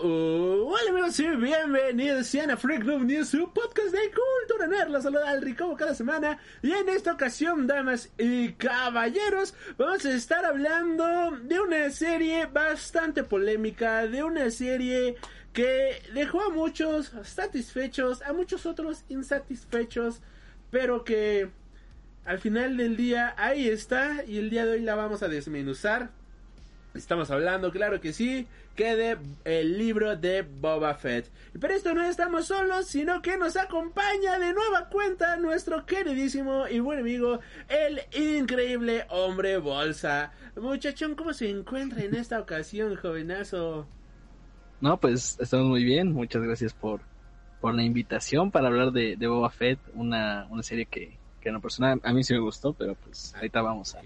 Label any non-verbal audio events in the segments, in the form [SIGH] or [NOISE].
Uh, hola amigos y bienvenidos a Freak News, su podcast de cultura nerd. La saluda Alri como cada semana. Y en esta ocasión, damas y caballeros, vamos a estar hablando de una serie bastante polémica, de una serie que dejó a muchos satisfechos, a muchos otros insatisfechos, pero que al final del día ahí está y el día de hoy la vamos a desmenuzar. Estamos hablando, claro que sí, que de el libro de Boba Fett. Pero esto no estamos solos, sino que nos acompaña de nueva cuenta nuestro queridísimo y buen amigo, el increíble hombre bolsa. Muchachón, ¿cómo se encuentra en esta ocasión, jovenazo? No, pues estamos muy bien. Muchas gracias por, por la invitación para hablar de, de Boba Fett, una, una serie que, que en lo personal a mí sí me gustó, pero pues ahorita vamos a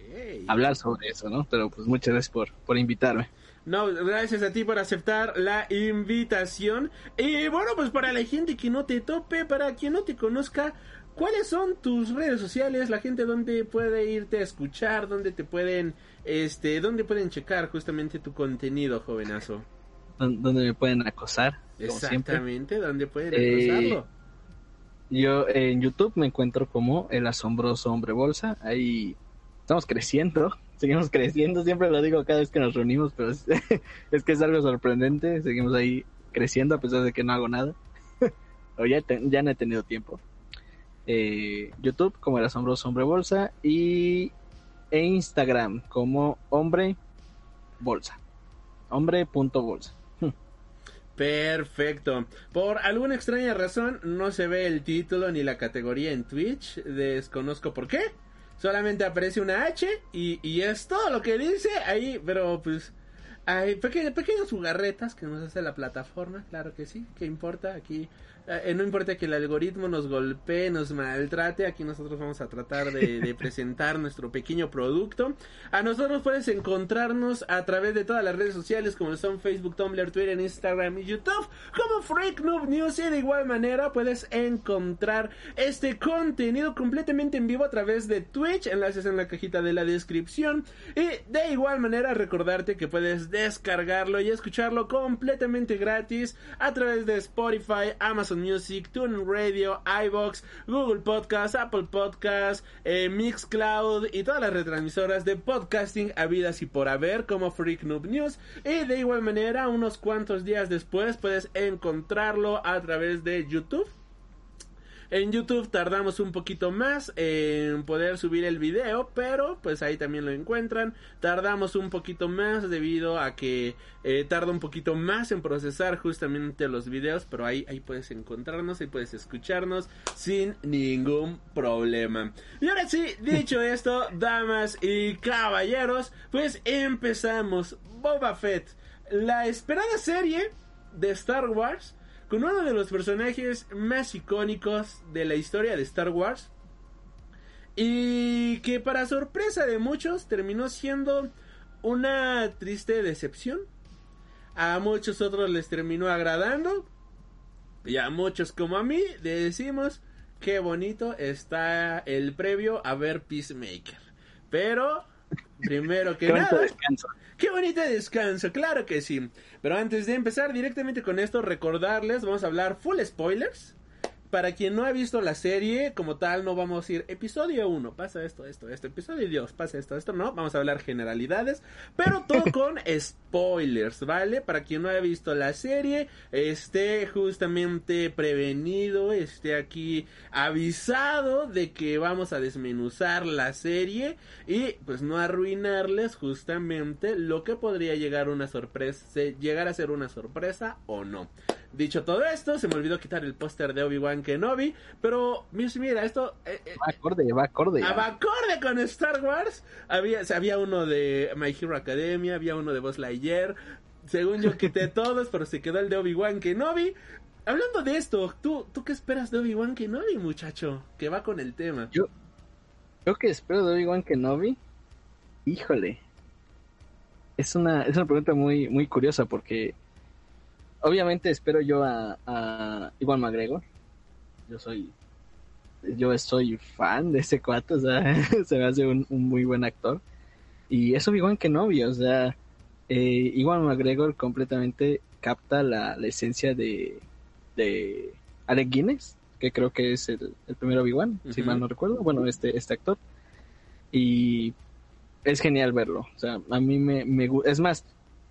hablar sobre eso, ¿no? Pero pues muchas gracias por, por invitarme. No, gracias a ti por aceptar la invitación. Y bueno, pues para la gente que no te tope, para quien no te conozca, ¿cuáles son tus redes sociales? La gente donde puede irte a escuchar, donde te pueden, este, donde pueden checar justamente tu contenido, jovenazo. Donde me pueden acosar. Exactamente, donde pueden acosarlo. Yo en YouTube me encuentro como el asombroso hombre bolsa. Ahí estamos creciendo, [LAUGHS] seguimos creciendo, siempre lo digo cada vez que nos reunimos, pero [LAUGHS] es, que es algo sorprendente. Seguimos ahí creciendo a pesar de que no hago nada. [LAUGHS] o ya, ya no he tenido tiempo. Eh, YouTube como el asombroso hombre bolsa y e Instagram como hombre bolsa. Hombre.bolsa. Perfecto. Por alguna extraña razón no se ve el título ni la categoría en Twitch. Desconozco por qué. Solamente aparece una H y, y es todo lo que dice ahí. Pero pues hay pequeñas jugarretas que nos hace la plataforma. Claro que sí. ¿Qué importa? Aquí eh, no importa que el algoritmo nos golpee, nos maltrate, aquí nosotros vamos a tratar de, [LAUGHS] presentar nuestro pequeño producto. A nosotros puedes encontrarnos a través de todas las redes sociales como son Facebook, Tumblr, Twitter, Instagram y YouTube como Freak Noob News. Y de igual manera puedes encontrar este contenido completamente en vivo a través de Twitch, enlaces en la cajita de la descripción. Y de igual manera recordarte que puedes descargarlo y escucharlo completamente gratis a través de Spotify, Amazon Music, TuneIn Radio, iBox, Google Podcast, Apple Podcast, eh, Mixcloud y todas las retransmisoras de podcasting habidas y por haber como Freak Noob News. Y de igual manera, unos cuantos días después puedes encontrarlo a través de YouTube en YouTube tardamos un poquito más en poder subir el video, pero pues ahí también lo encuentran. Tardamos un poquito más debido a que eh, tarda un poquito más en procesar justamente los videos, pero ahí, ahí puedes encontrarnos y puedes escucharnos sin ningún problema. Y ahora sí, dicho [LAUGHS] esto, damas y caballeros, pues empezamos. Boba Fett, la esperada serie de Star Wars con uno de los personajes más icónicos de la historia de Star Wars. Y que para sorpresa de muchos terminó siendo una triste decepción. A muchos otros les terminó agradando. Y a muchos como a mí le decimos qué bonito está el previo a ver Peacemaker. Pero, primero que nada... Qué bonito descanso, claro que sí. Pero antes de empezar directamente con esto, recordarles, vamos a hablar full spoilers para quien no ha visto la serie, como tal, no vamos a ir episodio 1, pasa esto, esto, esto, episodio 2, pasa esto, esto, no, vamos a hablar generalidades, pero todo [LAUGHS] con spoilers, ¿vale? Para quien no haya visto la serie, esté justamente prevenido, esté aquí avisado de que vamos a desmenuzar la serie y pues no arruinarles justamente lo que podría llegar una sorpresa, llegar a ser una sorpresa o no. Dicho todo esto, se me olvidó quitar el póster de Obi-Wan Kenobi, pero mira, esto... Eh, eh, va acorde, va acorde. Va acorde con Star Wars. Había, había uno de My Hero Academia, había uno de Buzz Lightyear. Según yo quité [LAUGHS] todos, pero se quedó el de Obi-Wan Kenobi. hablando de esto, ¿tú, ¿tú qué esperas de Obi-Wan Kenobi, muchacho? Que va con el tema. Yo, yo que espero de Obi-Wan Kenobi, híjole. Es una, es una pregunta muy, muy curiosa porque obviamente espero yo a, a Iwan McGregor. Yo soy yo soy fan de ese cuate, o sea, [LAUGHS] se me hace un, un muy buen actor. Y es Obi-Wan Kenobi, o sea, eh, Iwan McGregor completamente capta la, la esencia de, de Alec Guinness, que creo que es el, el primer Obi-Wan, si mal no recuerdo, bueno, este, este actor. Y es genial verlo, o sea, a mí me, me es más,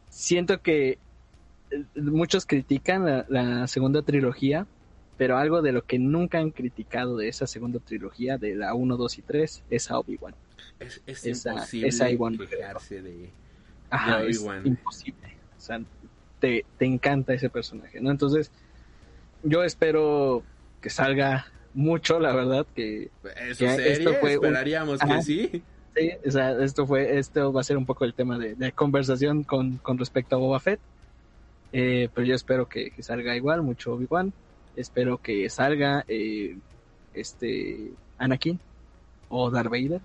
siento que muchos critican la, la segunda trilogía, pero algo de lo que nunca han criticado de esa segunda trilogía, de la 1, 2 y 3, es a Obi-Wan. Es, es imposible quejarse de... Ajá, es imposible. O sea, te, te encanta ese personaje, ¿no? Entonces, yo espero que salga mucho, la verdad, que Eso Que serie, esto fue esperaríamos que sí. sí, o sea, esto fue, esto va a ser un poco el tema de, de conversación con, con respecto a Boba Fett. Eh, pero yo espero que, que salga igual, mucho Obi-Wan. Espero que salga eh, este Anakin o Darth Vader.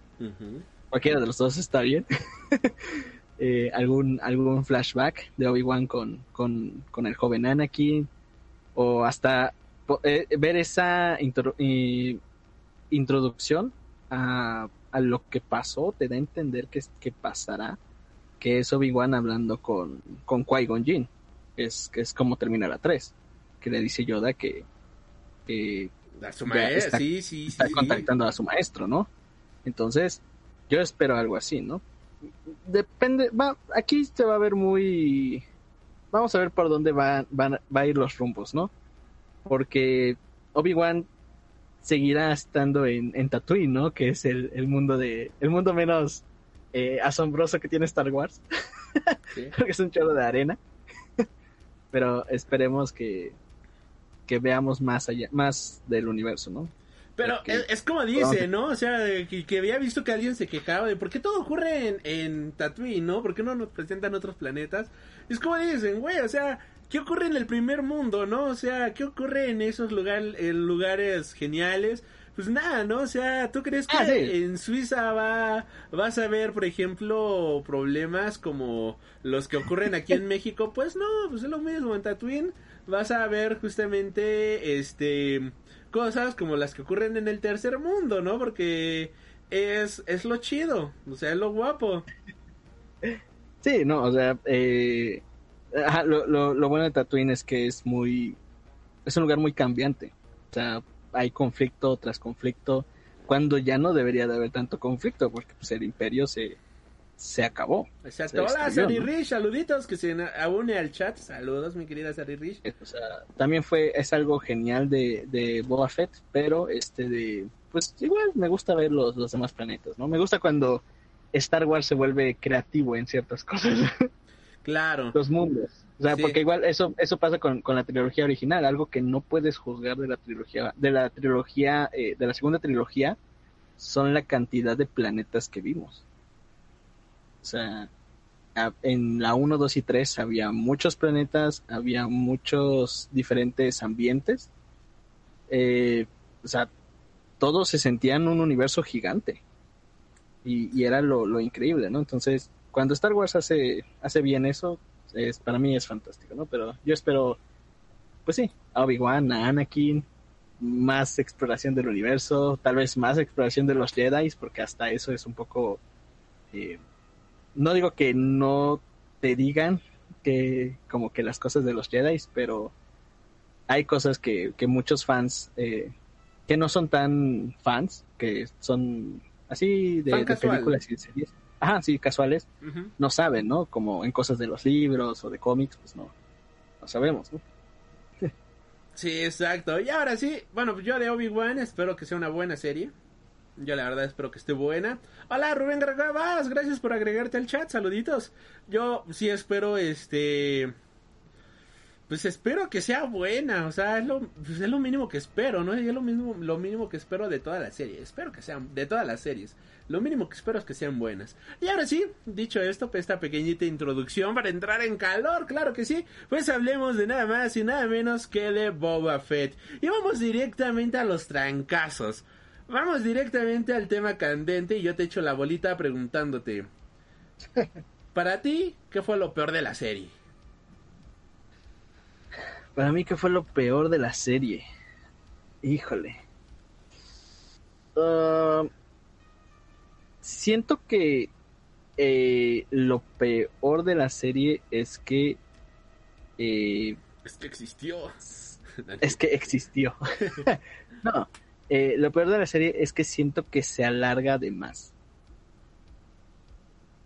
Cualquiera de los dos está bien. [LAUGHS] Eh, algún, algún flashback de Obi-Wan con, con, con el joven Anakin. O hasta eh, ver esa intro- introducción a, a lo que pasó, te da a entender que, que pasará. Que es Obi-Wan hablando con, con Qui-Gon Jinn. Es, que es como termina la 3. Que le dice Yoda que, que A su está- sí, sí, está sí. contactando a su maestro, ¿no? Entonces, yo espero algo así, ¿no? Depende, va, aquí se va a ver muy... Vamos a ver por dónde va, van- va a ir los rumbos, ¿no? Porque Obi-Wan seguirá estando en, en Tatooine, ¿no? Que es el, el mundo de... El mundo menos eh, asombroso que tiene Star Wars. Sí. [LAUGHS] Porque es un chorro de arena. Pero esperemos que, que veamos más allá, más del universo, ¿no? Pero es, es como dice, ¿no? O sea, que había visto que alguien se quejaba de por qué todo ocurre en, en Tatooine, ¿no? ¿Por qué no nos presentan otros planetas? Es como dicen, güey, o sea, ¿qué ocurre en el primer mundo, no? O sea, ¿qué ocurre en esos lugar, en lugares geniales? Pues nada, ¿no? O sea, ¿tú crees que Ah, sí. en Suiza va, vas a ver, por ejemplo, problemas como los que ocurren aquí en [LAUGHS] México? Pues no, pues es lo mismo. En Tatooine vas a ver justamente, este, cosas como las que ocurren en el tercer mundo, ¿no? Porque es, es lo chido, o sea, es lo guapo. Sí, no, o sea, eh, ajá, lo, lo, lo bueno de Tatooine es que es muy, es un lugar muy cambiante. O sea, hay conflicto tras conflicto, cuando ya no debería de haber tanto conflicto, porque pues el imperio se, se acabó. Exacto. Se Hola, Sari ¿no? Rich, saluditos que se une al chat. Saludos, mi querida Sari Rich. O sea, también fue, es algo genial de, de Boba Fett, pero este de, pues igual me gusta ver los, los demás planetas, ¿no? Me gusta cuando Star Wars se vuelve creativo en ciertas cosas. [LAUGHS] Claro. los mundos. O sea, Sí. porque igual eso eso pasa con, con la trilogía original, algo que no puedes juzgar de la trilogía de la trilogía eh, de la segunda trilogía son la cantidad de planetas que vimos. O sea, en la 1, 2 y 3 había muchos planetas, había muchos diferentes ambientes. Eh, o sea, todos se sentían un universo gigante. Y, y era lo, lo increíble, ¿no? Entonces, cuando Star Wars hace, hace bien eso, es, para mí es fantástico, ¿no? Pero yo espero, pues sí, a Obi-Wan, a Anakin, más exploración del universo, tal vez más exploración de los Jedi, porque hasta eso es un poco... eh, no digo que no te digan que como que las cosas de los Jedi, pero hay cosas que, que muchos fans eh, que no son tan fans, que son así de, de películas y de series, ajá, sí, casuales, no saben, ¿no? Como en cosas de los libros o de cómics, pues no, no sabemos, ¿no? Sí, exacto. Y ahora sí, bueno, yo de Obi-Wan espero que sea una buena serie. Yo la verdad espero que esté buena. Hola Rubén Gargabas, gracias por agregarte al chat, saluditos. Yo sí espero este pues espero que sea buena, o sea, es lo, pues es lo mínimo que espero, ¿no? Y es lo mismo, lo mínimo que espero de toda la serie. Espero que sean, de todas las series. Lo mínimo que espero es que sean buenas. Y ahora sí, dicho esto, pues esta pequeñita introducción para entrar en calor, claro que sí, pues hablemos de nada más y nada menos que de Boba Fett. Y vamos directamente a los trancazos. Vamos directamente al tema candente y yo te echo la bolita preguntándote. [LAUGHS] Para ti, ¿qué fue lo peor de la serie? Para mí, ¿qué fue lo peor de la serie? Híjole. Ah, siento que eh, lo peor de la serie es que... eh, Es que existió. [LAUGHS] es que existió. [LAUGHS] no, eh, lo peor de la serie es que siento que se alarga de más.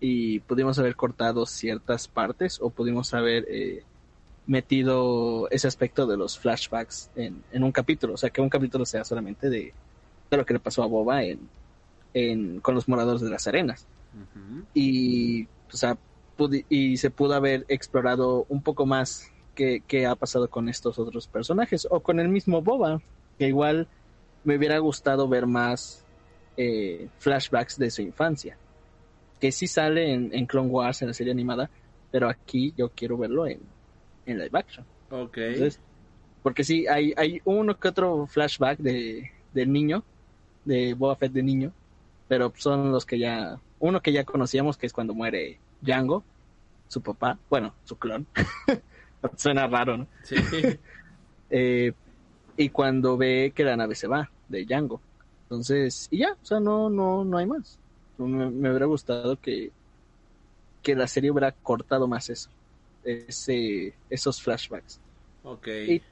Y pudimos haber cortado ciertas partes o pudimos haber eh, metido ese aspecto de los flashbacks en, en un capítulo. O sea, que un capítulo sea solamente de, de lo que le pasó a Boba en, en, con los moradores de las arenas. Y, o sea, y se pudo haber explorado un poco más qué, qué ha pasado con estos otros personajes. O con el mismo Boba, que igual me hubiera gustado ver más eh, flashbacks de su infancia. Que sí sale en, en Clone Wars, en la serie animada, pero aquí yo quiero verlo en, en live action. Ok. Entonces, porque sí, hay, hay uno que otro flashback de, del niño, de Boba Fett de niño, pero son los que ya, uno que ya conocíamos, que es cuando muere Django, su papá, bueno, su clon. [LAUGHS] Suena raro, ¿no? Sí. [LAUGHS] Eh, y cuando ve que la nave se va de Django. Entonces, y ya, o sea, no, no, no hay más. Me, me hubiera gustado que, que la serie hubiera cortado más eso, ese, esos flashbacks. ok. Y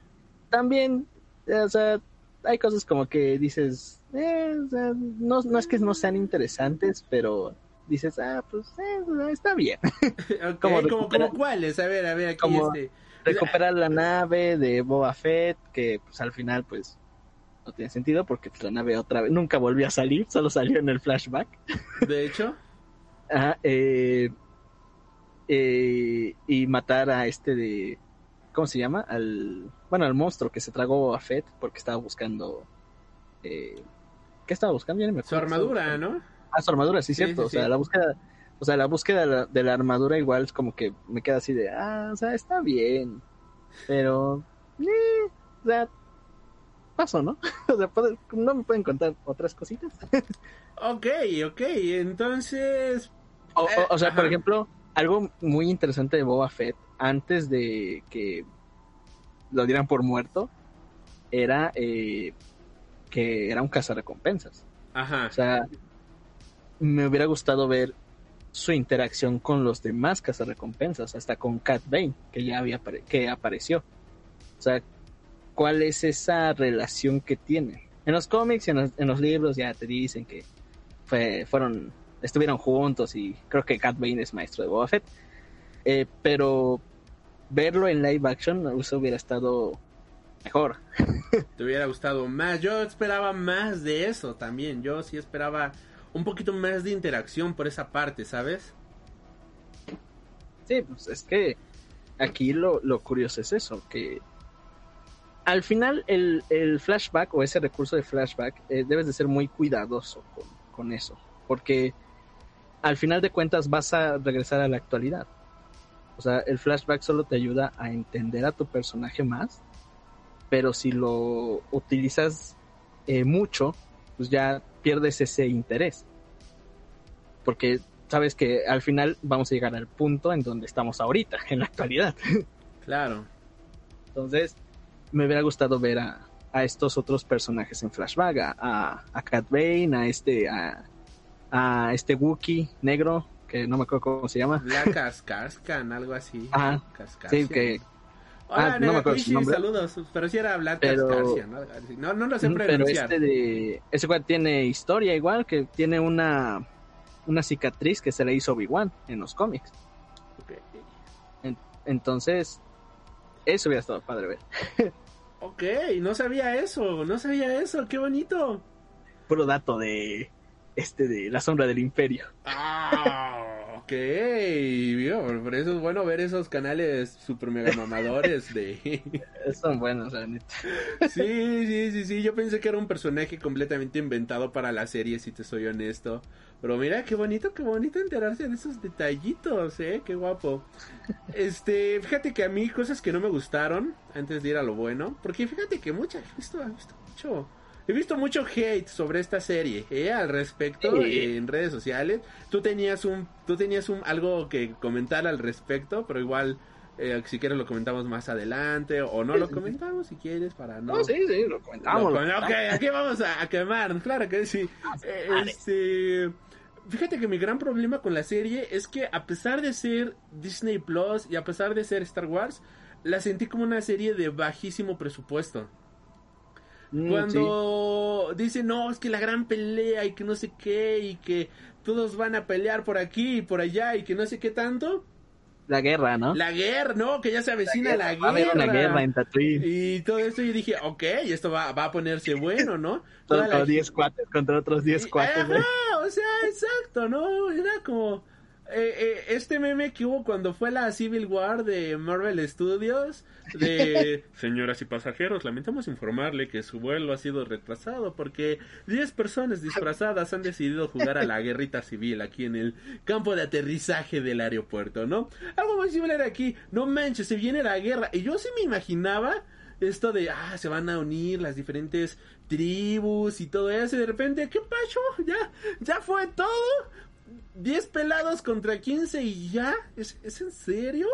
también, eh, o sea, hay cosas como que dices, eh, o sea, no, no es que no sean interesantes, pero dices, ah, pues eh, está bien. [LAUGHS] Ok, como como, cuáles, a ver, a ver, aquí Como- este. Recuperar la nave de Boba Fett, que pues al final pues no tiene sentido porque pues, la nave otra vez nunca volvió a salir, solo salió en el flashback. De hecho, Ajá, [LAUGHS] eh, eh, y matar a este de, ¿cómo se llama? Al, bueno, al monstruo que se tragó Boba Fett porque estaba buscando, eh, ¿qué estaba buscando? Me su armadura, ¿no? Ah, su armadura, sí, Sí, cierto. sí, o sea, la búsqueda, o sea, la búsqueda de la, de la armadura igual es como que me queda así de, ah, o sea, está bien, pero, eh, o sea, paso, ¿no? [LAUGHS] o sea, no me pueden contar otras cositas. [LAUGHS] Ok, ok, entonces. O, o- o sea, por ejemplo, algo muy interesante de Boba Fett, antes de que lo dieran por muerto, era eh, que era un cazarrecompensas. Ajá. O sea, me hubiera gustado ver su interacción con los demás cazarrecompensas, hasta con Cat Bane, que ya había que apareció. O sea, ¿cuál es esa relación que tienen? En los cómics y en los, en los libros ya te dicen que fue, fueron, estuvieron juntos y creo que Cat Bane es maestro de Boba Fett. Eh, pero verlo en live action eso hubiera estado mejor. [LAUGHS] Te hubiera gustado más. Yo esperaba más de eso también. Yo sí esperaba un poquito más de interacción por esa parte, ¿sabes? Sí, pues es que aquí lo, lo curioso es eso, que al final el, el flashback o ese recurso de flashback eh, debes de ser muy cuidadoso con, con eso, porque al final de cuentas vas a regresar a la actualidad. O sea, el flashback solo te ayuda a entender a tu personaje más, pero si lo utilizas eh, mucho, pues ya pierdes ese interés. Porque sabes que al final vamos a llegar al punto en donde estamos ahorita, [LAUGHS] en la actualidad. Claro. Entonces, me hubiera gustado ver a, a estos otros personajes en flashback, a, a, a Cat Bane, a este, a, a este Wookiee negro, que no me acuerdo cómo se llama. La Cascarscan, algo así. Ajá. Sí, que Hola, ah, no me acuerdo su nombre. saludos. Pero si era Vlad Pero- ¿no? No, no lo sé pero pronunciar. este de ese cual tiene historia igual, que tiene una una cicatriz que se le hizo Obi-Wan en los cómics. Ok. Entonces, eso hubiera estado padre ver. Ok, no sabía eso, no sabía eso, qué bonito. Puro dato de este de la sombra del imperio. Ah, vio, por eso es bueno ver esos canales super mega mamadores de... [LAUGHS] Son buenos, la neta. Sí, sí, sí, sí, yo pensé que era un personaje completamente inventado para la serie, si te soy honesto. Pero mira, qué bonito, qué bonito enterarse de esos detallitos, eh, qué guapo. Este, fíjate que a mí cosas que no me gustaron, antes de ir a lo bueno, porque fíjate que mucha, he visto mucho He visto mucho hate sobre esta serie, ¿eh? Al respecto en redes sociales. Tú tenías un, tú tenías un algo que comentar al respecto, pero igual eh, si quieres lo comentamos más adelante o no lo comentamos si quieres para no. No, sí, sí, lo comentamos. ok, aquí vamos a, quemar, claro que sí. Eh, este, fíjate que mi gran problema con la serie es que a pesar de ser Disney Plus y a pesar de ser Star Wars, la sentí como una serie de bajísimo presupuesto. Mm, Cuando dicen, no, es que la gran pelea y que no sé qué y que todos van a pelear por aquí y por allá y que no sé qué tanto. La guerra, ¿no? La guerra, ¿no? Que ya se avecina la guerra. Va a una guerra en Tatooine. Y todo esto yo dije, ok, esto va, va a ponerse bueno, ¿no? [LAUGHS] Todos 10 cuates contra otros 10 cuates. o sea, exacto, ¿no? Era como... Eh, eh, este meme que hubo cuando fue la Civil War de Marvel Studios, de [LAUGHS] señoras y pasajeros, lamentamos informarle que su vuelo ha sido retrasado porque 10 personas disfrazadas han decidido jugar a la [LAUGHS] guerrita civil aquí en el campo de aterrizaje del aeropuerto, ¿no? Algo muy similar aquí, no manches, se viene la guerra. Y yo sí me imaginaba esto de, ah, se van a unir las diferentes tribus y todo eso, y de repente, ¿qué pasó? Ya, ya fue todo. 10 pelados contra 15 y ya. ¿Es, en serio?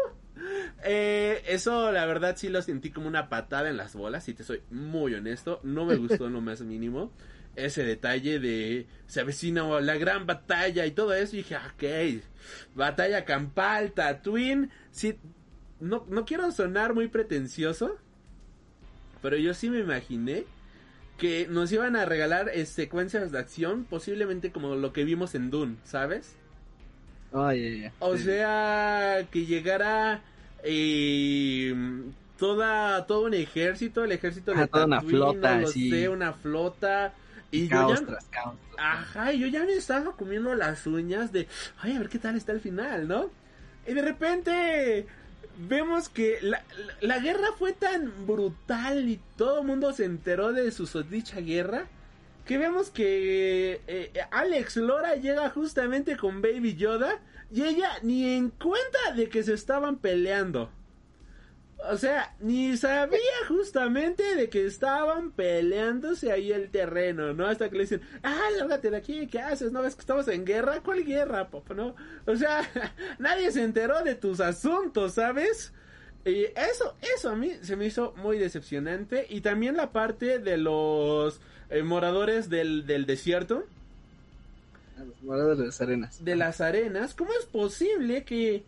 Eh, eso la verdad sí lo sentí como una patada en las bolas, si te soy muy honesto. No me gustó en lo más mínimo. Ese detalle de se avecina la gran batalla y todo eso. Y dije, ok, batalla campal, Tatooine. Sí, no, no quiero sonar muy pretencioso, pero yo sí me imaginé que nos iban a regalar eh, secuencias de acción, posiblemente como lo que vimos en Dune, ¿sabes? O sea, que llegara eh, toda todo un ejército, el ejército de toda una flota, no sé, una flota y yo ya, ajá, yo ya me estaba comiendo las uñas de, ay, a ver qué tal está el final, ¿no? Y de repente vemos que la, la, guerra fue tan brutal y todo el mundo se enteró de su dicha guerra que vemos que eh, Alex Lora llega justamente con Baby Yoda y ella ni en cuenta de que se estaban peleando. O sea, ni sabía justamente de que estaban peleándose ahí el terreno, ¿no? Hasta que le dicen, ah, lárgate de aquí, ¿qué haces? ¿No ves que estamos en guerra? ¿Cuál guerra, papá? ¿No? O sea, [LAUGHS] nadie se enteró de tus asuntos, ¿sabes? Y eso, eso a mí se me hizo muy decepcionante. Y también la parte de los eh, moradores del, del desierto. Los moradores de las arenas. De las arenas. ¿Cómo es posible que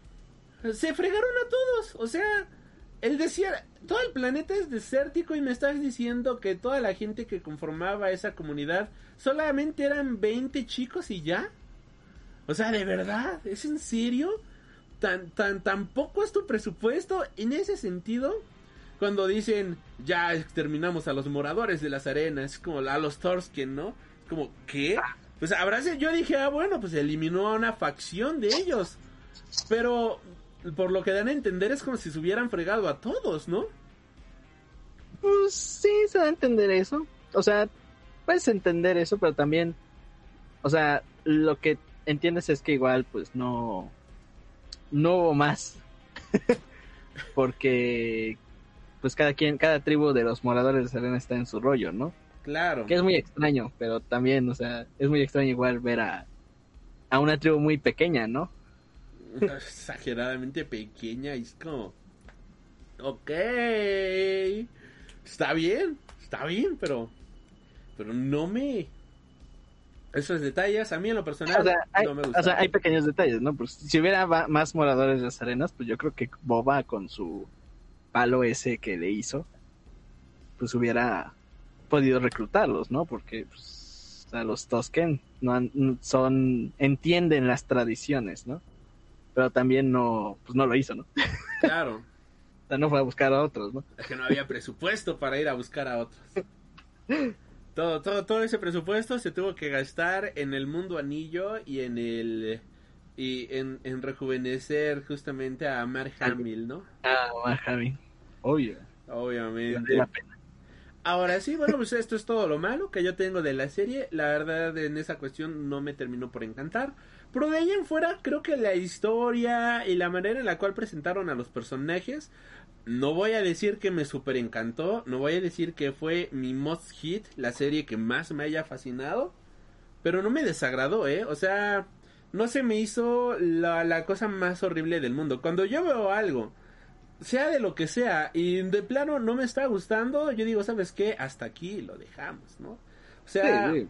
se fregaron a todos? O sea el desierto, todo el planeta es desértico y me estás diciendo que toda la gente que conformaba esa comunidad solamente eran 20 chicos y ya. O sea, de verdad, ¿es en serio? Tan, tan, poco es tu presupuesto en ese sentido. Cuando dicen, ya exterminamos a los moradores de las arenas, como a los Thorsken, ¿no? Como, ¿qué? Pues habrá, yo dije, ah, bueno, pues eliminó a una facción de ellos. Pero por lo que dan a entender es como si se hubieran fregado a todos, ¿no? Pues sí, se da a entender eso. O sea, puedes entender eso, pero también, o sea, lo que entiendes es que igual, pues no, no hubo más. [LAUGHS] Porque, pues cada quien, cada tribu de los moradores de Serena está en su rollo, ¿no? Claro. Que es muy extraño, pero también, o sea, es muy extraño igual ver a, a una tribu muy pequeña, ¿no? [LAUGHS] exageradamente pequeña y es como... Ok. Está bien, está bien, pero... Pero no me... Esos detalles, a mí en lo personal, hay, no me O sea, hay pequeños detalles, ¿no? Pues si hubiera más moradores de las arenas, pues yo creo que Boba con su palo ese que le hizo, pues hubiera podido reclutarlos, ¿no? Porque pues, los Tosken no son entienden las tradiciones, ¿no? Pero también no, pues no lo hizo, ¿no? Claro. [LAUGHS] o sea, no fue a buscar a otros, ¿no? Es que no había presupuesto para ir a buscar a otros. Todo, todo, todo ese presupuesto se tuvo que gastar en el mundo anillo y en el y en, en rejuvenecer justamente a Mark Hamill, ¿no? Ah, Mark Hamill. Obvio. Obviamente. Vale la pena. Ahora sí, bueno, pues esto es todo lo malo que yo tengo de la serie. La verdad, en esa cuestión no me terminó por encantar. Pero de ahí en fuera, creo que la historia y la manera en la cual presentaron a los personajes, no voy a decir que me super encantó, no voy a decir que fue mi most hit, la serie que más me haya fascinado, pero no me desagradó, ¿eh? O sea, no se me hizo la, la cosa más horrible del mundo. Cuando yo veo algo sea de lo que sea, y de plano no me está gustando, yo digo, ¿sabes qué? Hasta aquí lo dejamos, ¿no? O sea, Sí.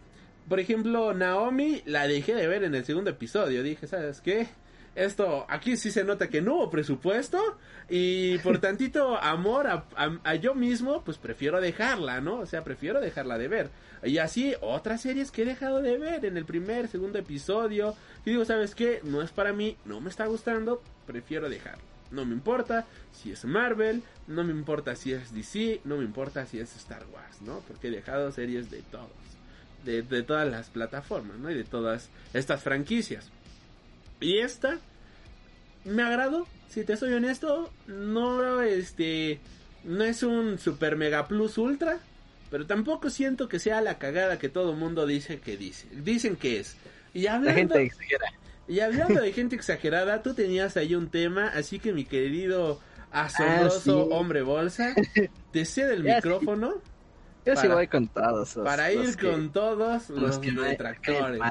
Por ejemplo, Naomi la dejé de ver en el segundo episodio. Dije, ¿sabes qué? Esto, aquí sí se nota que no hubo presupuesto y por [LAUGHS] tantito amor a, a- a yo mismo, pues prefiero dejarla, ¿no? O sea, prefiero dejarla de ver. Y así otras series que he dejado de ver en el primer, segundo episodio. Y digo, ¿sabes qué? No es para mí, no me está gustando, prefiero dejarlo. No me importa si es Marvel, no me importa si es DC, no me importa si es Star Wars, ¿no? Porque he dejado series de todos, de, de todas las plataformas, ¿no? Y de todas estas franquicias. Y esta me agradó, si te soy honesto, no este no es un super mega plus ultra, pero tampoco siento que sea la cagada que todo mundo dice que dice, dicen que es. Y La hablando, gente exagera. y hablando de gente exagerada, tú tenías ahí un tema, así que mi querido asombroso Ah, sí. hombre bolsa, te cedo el [LAUGHS] sí. Yo sí Para- voy con todos. los- para los ir que- con todos los los que detractores.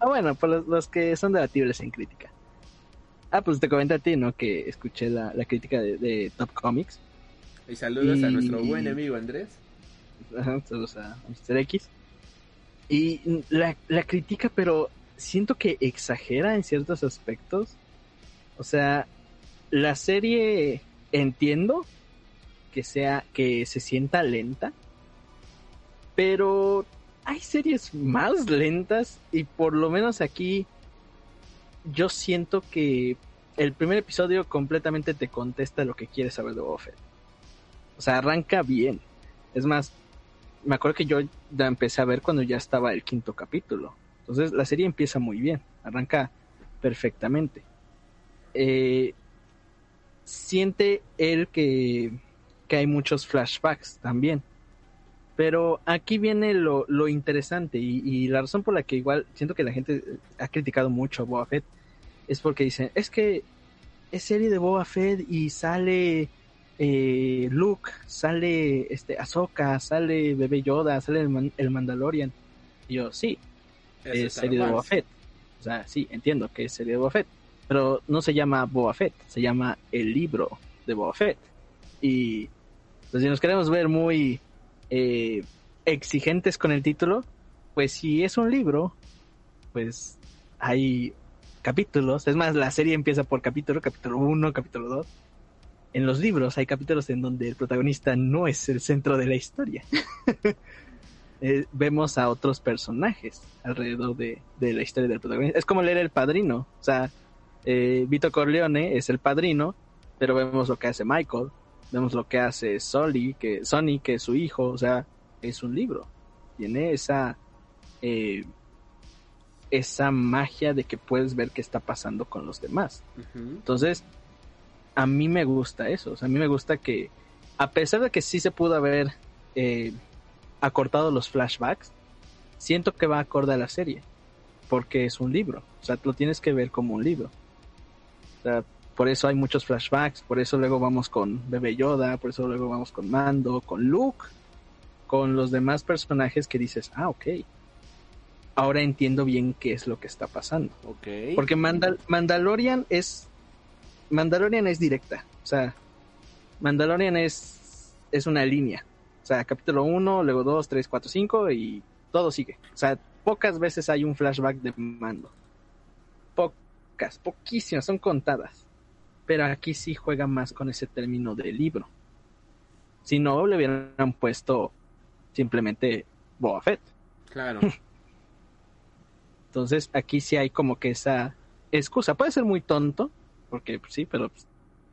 Ah, bueno, pues los, los que son debatibles en crítica. Ah, pues te comenté a ti, ¿no? Que escuché la, la crítica de, de Top Comics. Y saludos a nuestro buen amigo Andrés. Ajá, saludos a Mr. X. Y la, la critica, pero siento que exagera en ciertos aspectos. O sea, la serie entiendo que sea, que se sienta lenta. Pero hay series más lentas y por lo menos aquí yo siento que el primer episodio completamente te contesta lo que quieres saber de Boba Fett. O sea, arranca bien. Es más, me acuerdo que yo la empecé a ver cuando ya estaba el quinto capítulo. Entonces la serie empieza muy bien, arranca perfectamente. Eh, siente él que, que hay muchos flashbacks también. Pero aquí viene lo, lo interesante y, y la razón por la que igual siento que la gente ha criticado mucho a Boba Fett es porque dicen, es que es serie de Boba Fett y sale eh, Luke, sale este Ahsoka, sale Bebé Yoda, sale el, Man- el Mandalorian. Y yo, sí, Es serie de. Boba Fett. O sea, sí, entiendo que es serie de Boba Fett. Pero no se llama Boba Fett, se llama el libro de Boba Fett. Y pues, si nos queremos ver muy eh, exigentes con el título, pues si es un libro, pues hay capítulos. Es más, la serie empieza por capítulo, capítulo 1, capítulo 2. En los libros hay capítulos en donde el protagonista no es el centro de la historia. [LAUGHS] Eh, vemos a otros personajes alrededor de, de la historia del protagonista. Es como leer El Padrino. O sea, eh, Vito Corleone es el padrino, pero vemos lo que hace Michael, vemos lo que hace Sully, que, Sonny, que es su hijo. O sea, es un libro. Tiene esa, eh, esa magia de que puedes ver qué está pasando con los demás. Entonces, a mí me gusta eso. O sea, a mí me gusta que, a pesar de que sí se pudo haber eh, acortado los flashbacks, siento que va acorde a la serie. Porque es un libro. O sea, lo tienes que ver como un libro. O sea, por eso hay muchos flashbacks. Por eso luego vamos con Bebé Yoda. Por eso luego vamos con Mando, con Luke. Con los demás personajes que dices, ah, ok. Ahora entiendo bien qué es lo que está pasando. Ok. Porque Mandal- Mandalorian es. Mandalorian es directa. O sea, Mandalorian es. Es una línea. O sea, capítulo 1, luego 2, 3, 4, 5 y todo sigue. O sea, pocas veces hay un flashback de mando. Pocas, poquísimas, son contadas. Pero aquí sí juega más con ese término de libro. Si no, le hubieran puesto simplemente Boba Fett. Claro. [LAUGHS] Entonces aquí sí hay como que esa excusa. Puede ser muy tonto, porque pues, sí, pero pues,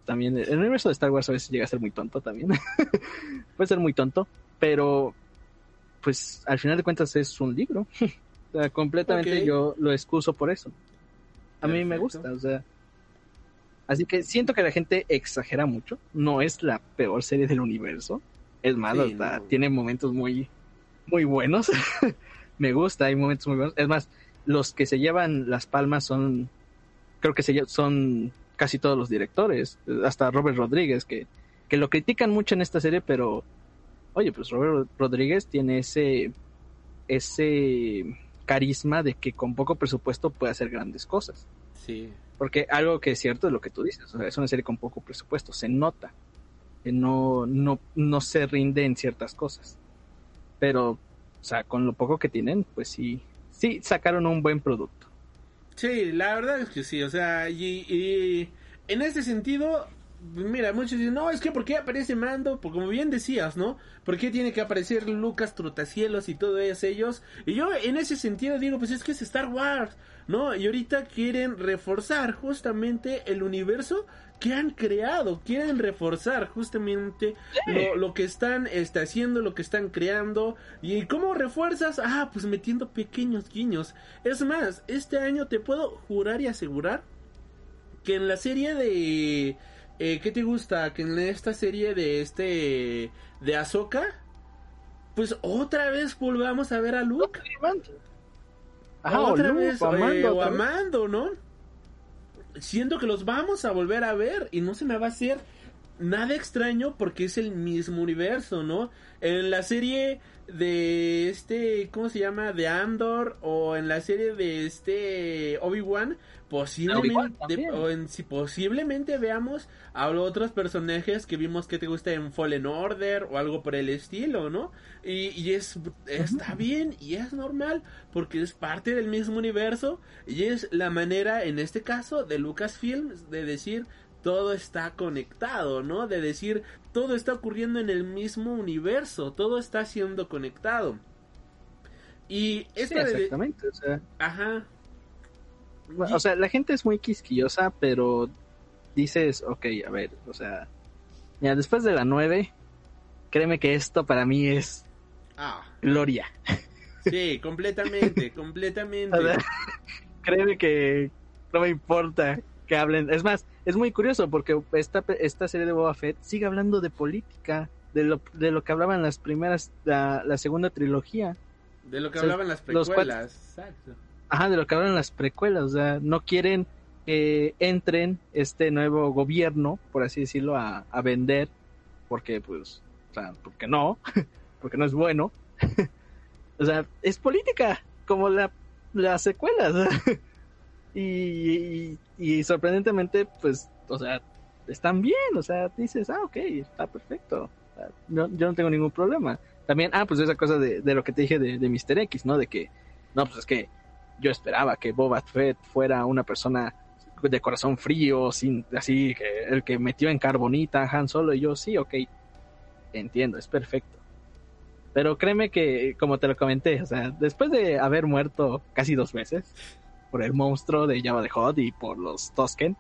también el universo de Star Wars a veces llega a ser muy tonto también. [LAUGHS] Puede ser muy tonto, pero pues al final de cuentas es un libro. [LAUGHS] o sea, completamente yo lo excuso por eso. a mí me gusta, o sea. Así que siento que la gente exagera mucho. No es la peor serie del universo. Es más, Sí, hasta no. tiene momentos muy, muy buenos. [LAUGHS] me gusta, hay momentos muy buenos. Es más, los que se llevan las palmas son, creo que se son casi todos los directores, hasta Robert Rodríguez, que, que lo critican mucho en esta serie, pero, oye, pues Robert Rodríguez tiene ese, ese carisma de que con poco presupuesto puede hacer grandes cosas. Sí. Porque algo que es cierto es lo que tú dices, o sea, es una serie con poco presupuesto, se nota no, no, no se rinde en ciertas cosas. Pero, o sea, con lo poco que tienen, pues sí, sí sacaron un buen producto. Sí, la verdad es que sí, o sea, y, y en este sentido, mira, muchos dicen, no, es que ¿por qué aparece Mando? Porque como bien decías, ¿no? ¿Por qué tiene que aparecer Lucas Trotacielos y todos ellos? Y yo en ese sentido digo, pues es que es Star Wars, ¿no? Y ahorita quieren reforzar justamente el universo que han creado, quieren reforzar justamente lo, lo que están este, haciendo, lo que están creando. ¿Y cómo refuerzas? Ah, pues metiendo pequeños guiños. Es más, este año te puedo jurar y asegurar que en la serie de... Eh, ¿Qué te gusta? Que en esta serie de este... De Ahsoka, pues otra vez volvamos a ver a Luke. Ajá, o otra Luke, vez, o eh, Amando, o otra vez. Amando, ¿no? Siento que los vamos a volver a ver y no se me va a hacer nada extraño porque es el mismo universo, ¿no? En la serie de este, ¿cómo se llama? De Andor o en la serie de este Obi-Wan posiblemente, o en, si posiblemente veamos a otros personajes que vimos que te gusta en Fallen Order o algo por el estilo, ¿no? Y, y es está bien y es normal porque es parte del mismo universo y es la manera en este caso de Lucasfilms de decir todo está conectado, ¿no? De decir todo está ocurriendo en el mismo universo, todo está siendo conectado. Y Sí, esta de- exactamente, o sea, ajá, o sea, la gente es muy quisquillosa, pero dices, ok, a ver, o sea, mira, después de la 9, créeme que esto para mí es ah, gloria. sí, completamente, [LAUGHS] completamente. O sea, créeme que no me importa que hablen. Es más, es muy curioso porque esta, esta serie de Boba Fett sigue hablando de política, de lo, de lo que hablaban las primeras, la, la segunda trilogía. De lo que o sea, hablaban las precuelas. Exacto. Ajá, de lo que hablan las precuelas. O sea, no quieren que entren este nuevo gobierno, por así decirlo, a, a vender, porque pues, o sea, porque no, [LAUGHS] porque no es bueno. [LAUGHS] o sea, es política, como la, las secuelas. [LAUGHS] y, y, sorprendentemente, pues, o sea, están bien, o sea, dices, ah, ok, está perfecto. No- yo no tengo ningún problema. También, ah, pues esa cosa de, de lo que te dije de, de Mr. X, ¿no? De que, no, pues es que yo esperaba que Boba Fett fuera una persona de corazón frío, sin, así, que el que metió en carbonita a Han Solo, y yo, sí, ok, entiendo, es perfecto. Pero créeme que, como te lo comenté, o sea, después de haber muerto casi dos veces por el monstruo de Java de Hot y por los Tosken,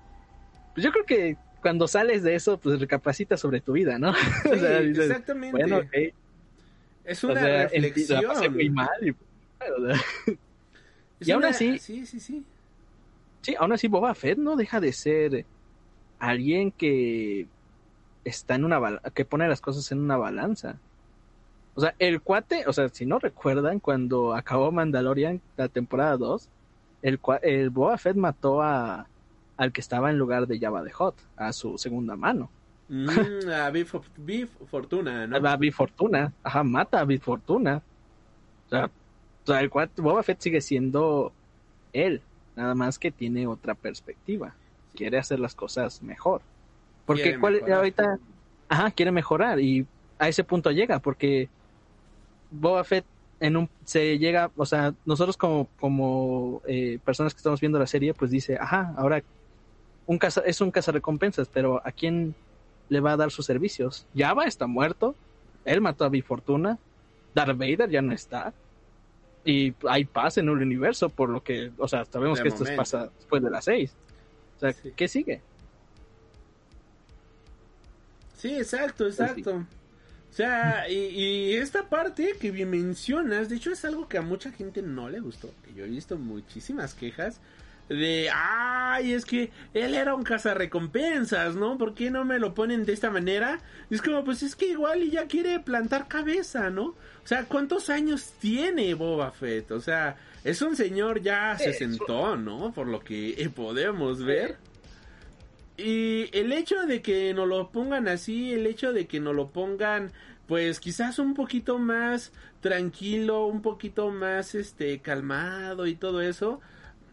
pues yo creo que cuando sales de eso, pues recapacitas sobre tu vida, ¿no? Sí, [LAUGHS] o sea, dices, exactamente. bueno, ok, Es o una sea, enti- reflexión. la pasé muy mal. Y, [LAUGHS] o sea, Es y aún así- Sí, sí, sí. Sí, aún así Boba Fett no deja de ser alguien que está en una que pone las cosas en una balanza. O sea, el cuate, o sea, si no recuerdan, cuando acabó Mandalorian la temporada 2, el, el Boba Fett mató a al que estaba en lugar de Java de Hot, a su segunda mano. Mm, a Beef Fortuna, ¿no? A Big Fortuna, ajá, mata a Big Fortuna. O sea, o sea, el cuate, Boba Fett sigue siendo él, nada más que tiene otra perspectiva. Quiere hacer las cosas mejor. Porque cuál ahorita, ajá, quiere mejorar y a ese punto llega porque Boba Fett en un se llega, o sea, nosotros como como eh, personas que estamos viendo la serie, pues dice, ajá, ahora un caza, es un cazarrecompensas, pero ¿a quién le va a dar sus servicios? Java está muerto, él mató a Big Fortuna, Darth Vader ya no está. Y hay paz en el universo, por lo que, o sea, sabemos De que esto pasa después de las seis. O sea, Sí. ¿qué sigue? Sí, exacto, exacto. O sea, y, y esta parte que bien mencionas, de hecho es algo que a mucha gente no le gustó. Que yo he visto muchísimas quejas de, ay, es que él era un cazarrecompensas, ¿no? ¿Por qué no me lo ponen de esta manera? Es como, pues es que igual y ya quiere plantar cabeza, ¿no? O sea, ¿cuántos años tiene Boba Fett? O sea, es un señor ya se sentó, ¿no? Por lo que [LAUGHS] podemos ver. Y el hecho de que nos lo pongan así, el hecho de que nos lo pongan pues quizás un poquito más tranquilo, un poquito más este calmado y todo eso,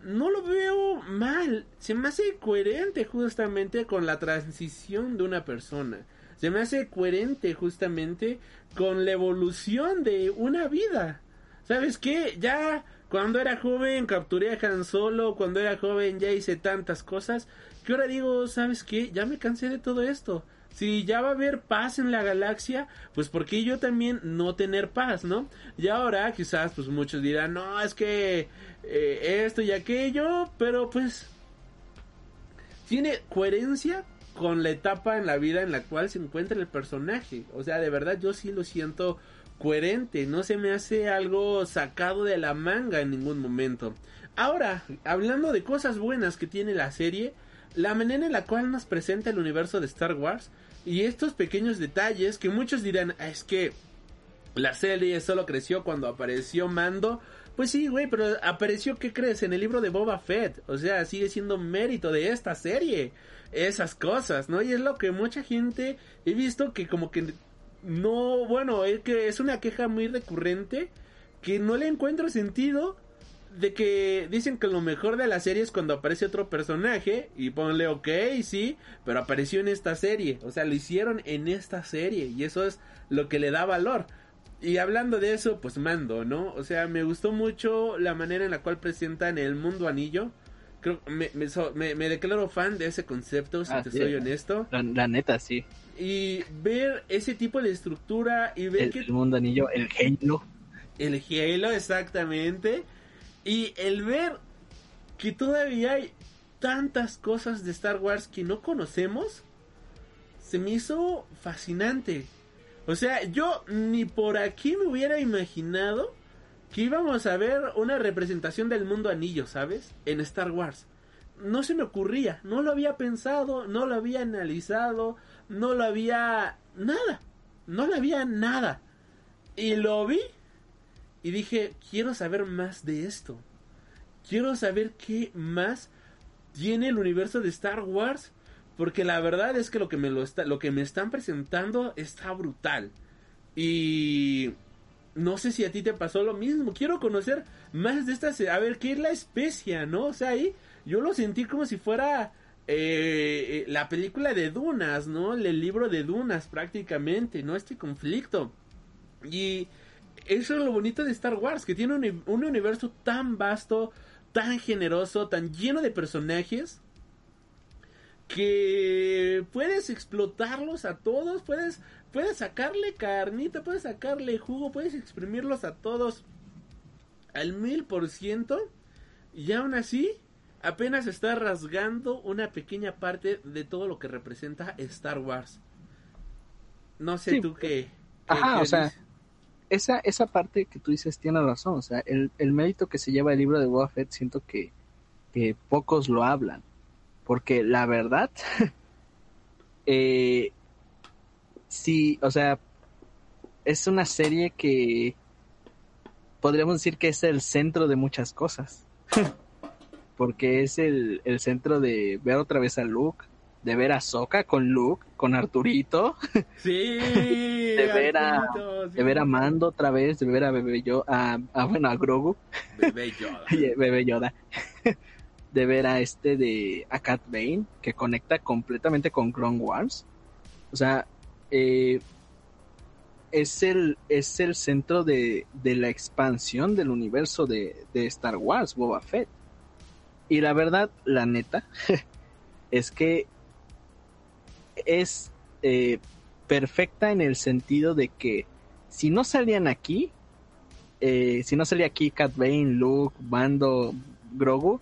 no lo veo mal, se me hace coherente justamente con la transición de una persona. Se me hace coherente justamente con la evolución de una vida. ¿Sabes qué? Ya cuando era joven capturé a Han Solo, cuando era joven ya hice tantas cosas, que ahora digo, ¿sabes qué? Ya me cansé de todo esto si ya va a haber paz en la galaxia, pues ¿por qué yo también no tener paz, no? Y ahora quizás pues muchos dirán, no, es que eh, esto y aquello, pero pues tiene coherencia con la etapa en la vida en la cual se encuentra el personaje. O sea, de verdad yo sí lo siento coherente, no se me hace algo sacado de la manga en ningún momento. Ahora, hablando de cosas buenas que tiene la serie, la manera en la cual nos presenta el universo de Star Wars y estos pequeños detalles que muchos dirán, ah, es que la serie solo creció cuando apareció Mando. Pues sí, güey, pero apareció, ¿qué crees? En el libro de Boba Fett. O sea, sigue siendo mérito de esta serie. Esas cosas, ¿no? Y es lo que mucha gente he visto que como que no, bueno, es que es una queja muy recurrente que no le encuentro sentido de que dicen que lo mejor de la serie es cuando aparece otro personaje y ponle ok, sí, pero apareció en esta serie, o sea, lo hicieron en esta serie y eso es lo que le da valor. Y hablando de eso, pues mando, ¿no? O sea, me gustó mucho la manera en la cual presentan el mundo anillo. Creo me, me, me, declaro fan de ese concepto, si ah, te soy honesto. La, neta, sí. Y ver ese tipo de estructura y ver que... El mundo anillo, el Halo. El Halo, exactamente y el ver que todavía hay tantas cosas de Star Wars que no conocemos, se me hizo fascinante. O sea, yo ni por aquí me hubiera imaginado que íbamos a ver una representación del mundo anillo, ¿sabes? En Star Wars. No se me ocurría, no lo había pensado, no lo había analizado, no lo había... nada, no lo había nada. Y lo vi y dije, quiero saber más de esto. Quiero saber qué más tiene el universo de Star Wars. Porque la verdad es que lo que me, lo está, lo que me están presentando está brutal. Y no sé si a ti te pasó lo mismo. Quiero conocer más de esta... A ver, ¿qué es la especia, no? O sea, ahí yo lo sentí como si fuera eh, la película de Dunas, ¿no? El libro de Dunas prácticamente, ¿no? Este conflicto. Y eso es lo bonito de Star Wars, que tiene un, universo tan vasto, tan generoso, tan lleno de personajes, que puedes explotarlos a todos, puedes, puedes sacarle carnita, puedes sacarle jugo, puedes exprimirlos a todos al mil por ciento, y aún así apenas está rasgando una pequeña parte de todo lo que representa Star Wars. No sé tú qué. Ajá, o sea, esa, esa parte que tú dices tiene razón. O sea, el, el mérito que se lleva el libro de Boba Fett siento que, que pocos lo hablan. Porque la verdad, [LAUGHS] eh, sí, o sea, es una serie que podríamos decir que es el centro de muchas cosas. [LAUGHS] Porque es el, el centro de ver otra vez a Luke, de ver a Soka con Luke, con Arturito. [LAUGHS] Sí. de ver a de ver a Mando otra vez, de ver a Bebé Yoda, a, bueno, a Grogu. Bebé Yoda. [LAUGHS] Bebé Yoda. [LAUGHS] de ver a este de a Cat Bane que conecta completamente con Clone Wars. O sea, eh, es el es el centro de, de la expansión del universo de, de Star Wars, Boba Fett. Y la verdad, la neta, es que es eh, perfecta en el sentido de que si no salían aquí, eh, si no salía aquí Cat Bane, Luke, Bando, Grogu,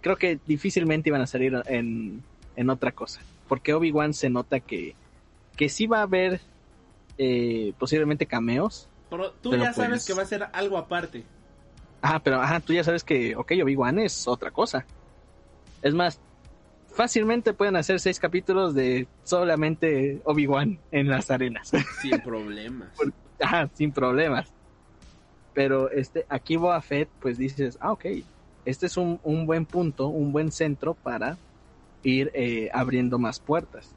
creo que difícilmente iban a salir en, en otra cosa. Porque Obi-Wan se nota que, que sí va a haber eh, posiblemente cameos. Pero tú ya sabes pues que va a ser algo aparte. Ah, pero ajá, tú ya sabes que, ok, Obi-Wan es otra cosa. Es más, fácilmente pueden hacer seis capítulos de solamente Obi-Wan en las arenas. [LAUGHS] Sin problemas. Ajá, sin problemas. Pero este, aquí Boba Fett, pues dices, ah, ok, este es un, un buen punto, un buen centro para ir eh, abriendo más puertas.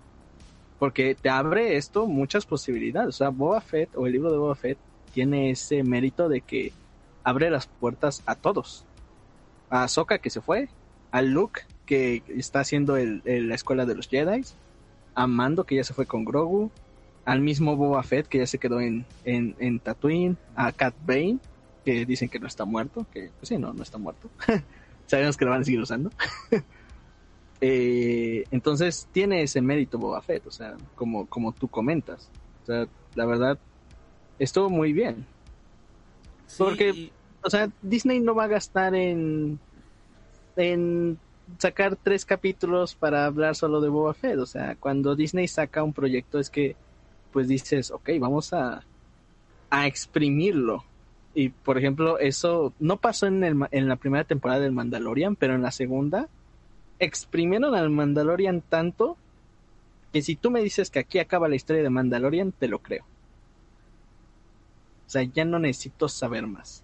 Porque te abre esto muchas posibilidades. O sea, Boba Fett o el libro de Boba Fett tiene ese mérito de que abre las puertas a todos. A Ahsoka que se fue, a Luke que está haciendo el, el- la escuela de los Jedi, a Mando que ya se fue con Grogu, al mismo Boba Fett que ya se quedó en, en, en Tatooine, a Cat Bane que dicen que no está muerto, que pues sí, no, no está muerto. [LAUGHS] Sabemos que lo van a seguir usando. [LAUGHS] Eh, entonces tiene ese mérito Boba Fett, o sea, como, como tú comentas. O sea, la verdad, estuvo muy bien. Sí, Porque- O sea, Disney no va a gastar en, en sacar tres capítulos para hablar solo de Boba Fett. O sea, cuando Disney saca un proyecto es que, pues dices, ok, vamos a, a exprimirlo. Y, por ejemplo, eso no pasó en, el, en la primera temporada del Mandalorian, pero en la segunda exprimieron al Mandalorian tanto que si tú me dices que aquí acaba la historia de Mandalorian, te lo creo. O sea, ya no necesito saber más.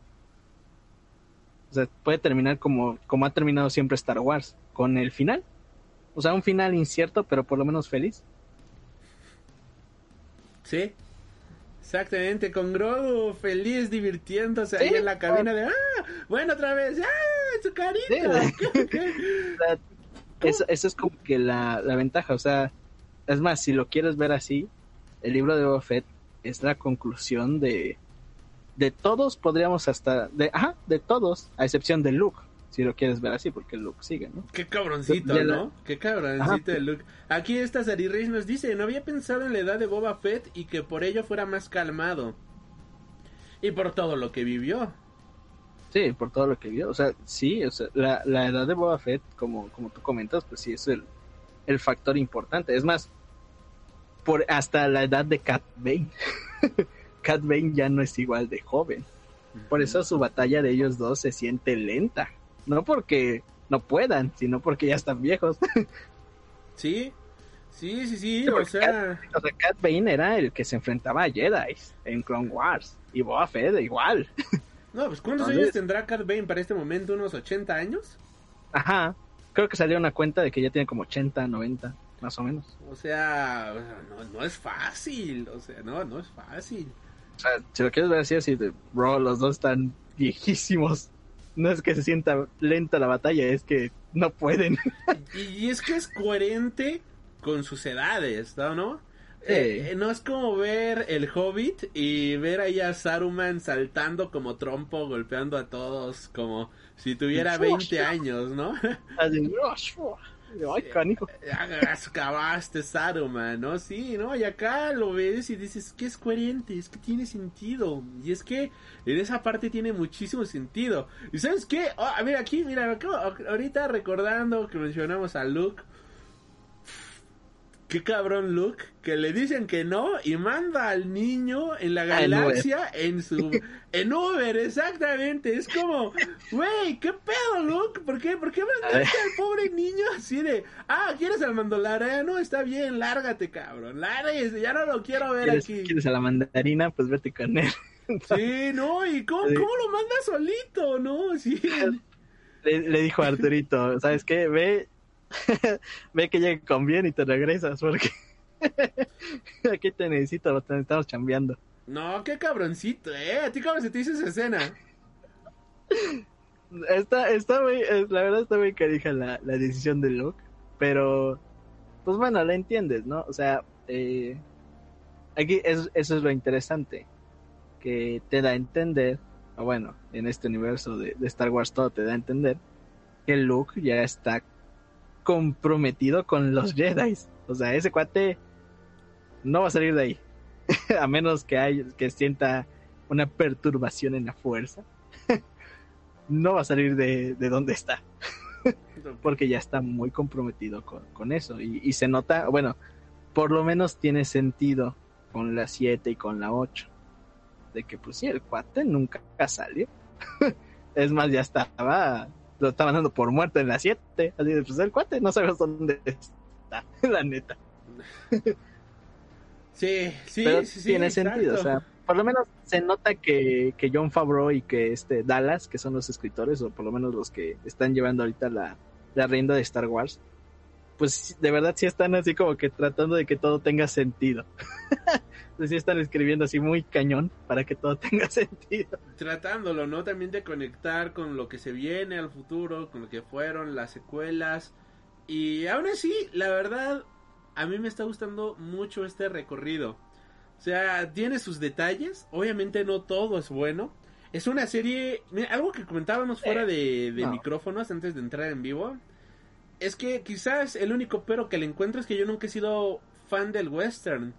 O sea, puede terminar como, como ha terminado siempre Star Wars, con el final. O sea, un final incierto, pero por lo menos feliz. Sí. Exactamente, con Grogu feliz divirtiéndose ahí en la cabina de ¡Ah! Bueno, otra vez, ¡Ah! ¡Su carita! Sí. [LAUGHS] Sea, eso, eso es como que la, la ventaja. O sea, es más, si lo quieres ver así, el libro de Boba Fett es la conclusión de, de todos, podríamos hasta, de, ajá, de todos, a excepción de Luke, si lo quieres ver así, porque Luke sigue, ¿no? Qué cabroncito, la- ¿no? Qué cabroncito de Luke. Aquí esta Sari Reyes nos dice, no había pensado en la edad de Boba Fett y que por ello fuera más calmado. Y por todo lo que vivió. Sí, por todo lo que vio. O sea, sí, o sea, la, la edad de Boba Fett, como, como tú comentas, pues sí es el, el factor importante. Es más, por hasta la edad de Cat Bane. [LAUGHS] Cat Bane ya no es igual de joven. Por eso su batalla de ellos dos se siente lenta. No porque no puedan, sino porque ya están viejos. [LAUGHS] Sí, sí, sí, sí, o sea... o sea, Cat Bane era el que se enfrentaba a Jedi en Clone Wars. Y Boba Fett igual. [LAUGHS] No, pues ¿cuántos Entonces- años tendrá Cat Bane para este momento? ¿Unos 80 años? Ajá. Creo que salió una cuenta de que ya tiene como 80, 90, más o menos. O sea, o sea, no, no es fácil, o sea, no, no es fácil. O sea, si lo quieres ver así, así de, bro, los dos están viejísimos. No es que se sienta lenta la batalla, es que no pueden. [LAUGHS] Y, es que es coherente con sus edades, ¿no? ¿no? Sí. Eh, no es como ver el Hobbit y ver ahí a Saruman saltando como trompo, golpeando a todos como si tuviera 20 años, ¿no? [LAUGHS] Ay, canijo. Acabaste Saruman, ¿no? Sí, ¿no? Y acá lo ves y dices que es coherente, es que tiene sentido. Y es que en esa parte tiene muchísimo sentido. ¿Y sabes qué? Mira, aquí, mira, acabo- ahorita recordando que mencionamos a Luke. Qué cabrón Luke, que le dicen que no y manda al niño en la Ah, en galaxia en su en Uber, exactamente. Es como, güey, ¿qué pedo, Luke? ¿Por qué? ¿Por qué mandaste al pobre niño así de, ah, ¿quieres al mandaloriano? Está bien, lárgate, cabrón. Lárgate, ya no lo quiero ver ¿Quieres, aquí. quieres a la mandarina? Pues vete con él. Sí, no, y cómo, Sí. cómo lo manda solito, ¿no? Sí. [LAUGHS] Le, le dijo a Arturito, ¿sabes qué? Ve, [LAUGHS] ve que llegue con bien y te regresas, porque [LAUGHS] aquí te necesito, te estamos chambeando. No, qué cabroncito, ¿eh? ¿A ti cómo se te hizo esa escena? Está, está muy, la verdad está muy carija la, la decisión de Luke, pero pues bueno, la entiendes, ¿no? O sea, eh, aquí es, eso es lo interesante, que te da a entender, o bueno, en este universo de, de Star Wars todo te da a entender, que Luke ya está comprometido con los Jedi. O sea, ese cuate no va a salir de ahí, [LAUGHS] a menos que, que sienta una perturbación en la fuerza [LAUGHS] no va a salir de, de donde está, [LAUGHS] porque ya está muy comprometido con, con eso. Y, y se nota, bueno, por lo menos tiene sentido con la 7 y con la 8, de que pues sí, el cuate nunca salió. es más, ya estaba lo estaban dando por muerto en la 7. Así de, pues el cuate no sabes dónde está, [LAUGHS] la neta. Sí, sí, Pero sí, sí, tiene exacto. sentido, o sea, por lo menos se nota que, que John Favreau y que este Dallas, que son los escritores, o por lo menos los que están llevando ahorita la, la rienda de Star Wars, pues de verdad sí están así como que tratando de que todo tenga sentido. [LAUGHS] sí están escribiendo así muy cañón para que todo [LAUGHS] tenga sentido. tratándolo, ¿no? También de conectar con lo que se viene al futuro, con lo que fueron las secuelas. Y aún así, la verdad, a mí me está gustando mucho este recorrido. O sea, tiene sus detalles. Obviamente no todo es bueno. Es una serie... mira, algo que comentábamos fuera de, de no. micrófonos antes de entrar en vivo. Es que quizás el único pero que le encuentro es que yo nunca he sido fan del western.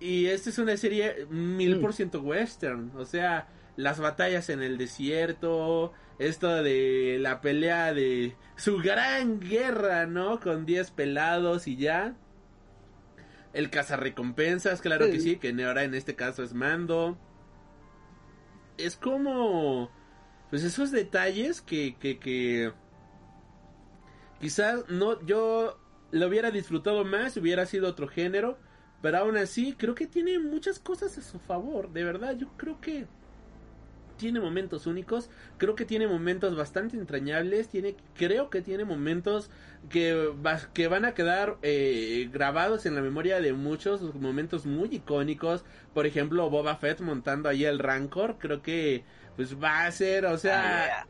Y esta es una serie mil por ciento western. O sea, las batallas en el desierto. Esto de la pelea de su gran guerra, ¿no? Con 10 pelados y ya. El cazarrecompensas, claro que Sí. sí, que ahora en este caso es Mando. Es como... Pues esos detalles que... que, que quizás no yo lo hubiera disfrutado más hubiera sido otro género. Pero aún así, creo que tiene muchas cosas a su favor. De verdad, yo creo que tiene momentos únicos. Creo que tiene momentos bastante entrañables. Tiene, creo que tiene momentos que, que van a quedar eh, grabados en la memoria de muchos. Momentos muy icónicos. Por ejemplo, Boba Fett montando ahí el Rancor. Creo que pues va a ser, o sea,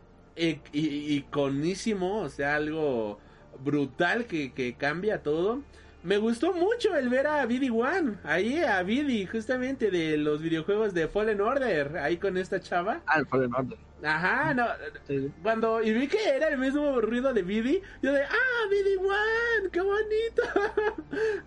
iconísimo. O sea, algo brutal que, que cambia todo. Me gustó mucho el ver a BD1, ahí a BD, justamente de los videojuegos de Fallen Order, ahí con esta chava. Ah, el Fallen Order. Ajá, no, Sí. cuando y vi que era el mismo ruido de BD, yo de, ah, BD1, qué bonito.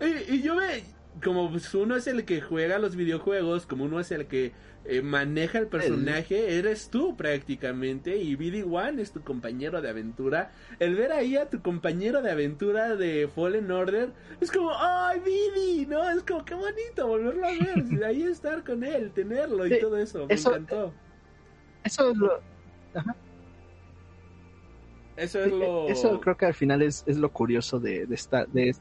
[LAUGHS] y, y yo me, como pues, uno es el que juega los videojuegos, como uno es el que eh, maneja el personaje, eres tú prácticamente, y BD1 es tu compañero de aventura. El ver ahí a tu compañero de aventura de Fallen Order, es como, ay, BD, ¿no? Es como, qué bonito volverlo a ver, y [LAUGHS] ahí estar con él, tenerlo y todo eso, me eso- encantó. Eso es lo, Eso es lo... eso creo que al final es, es lo curioso de, de esta, de.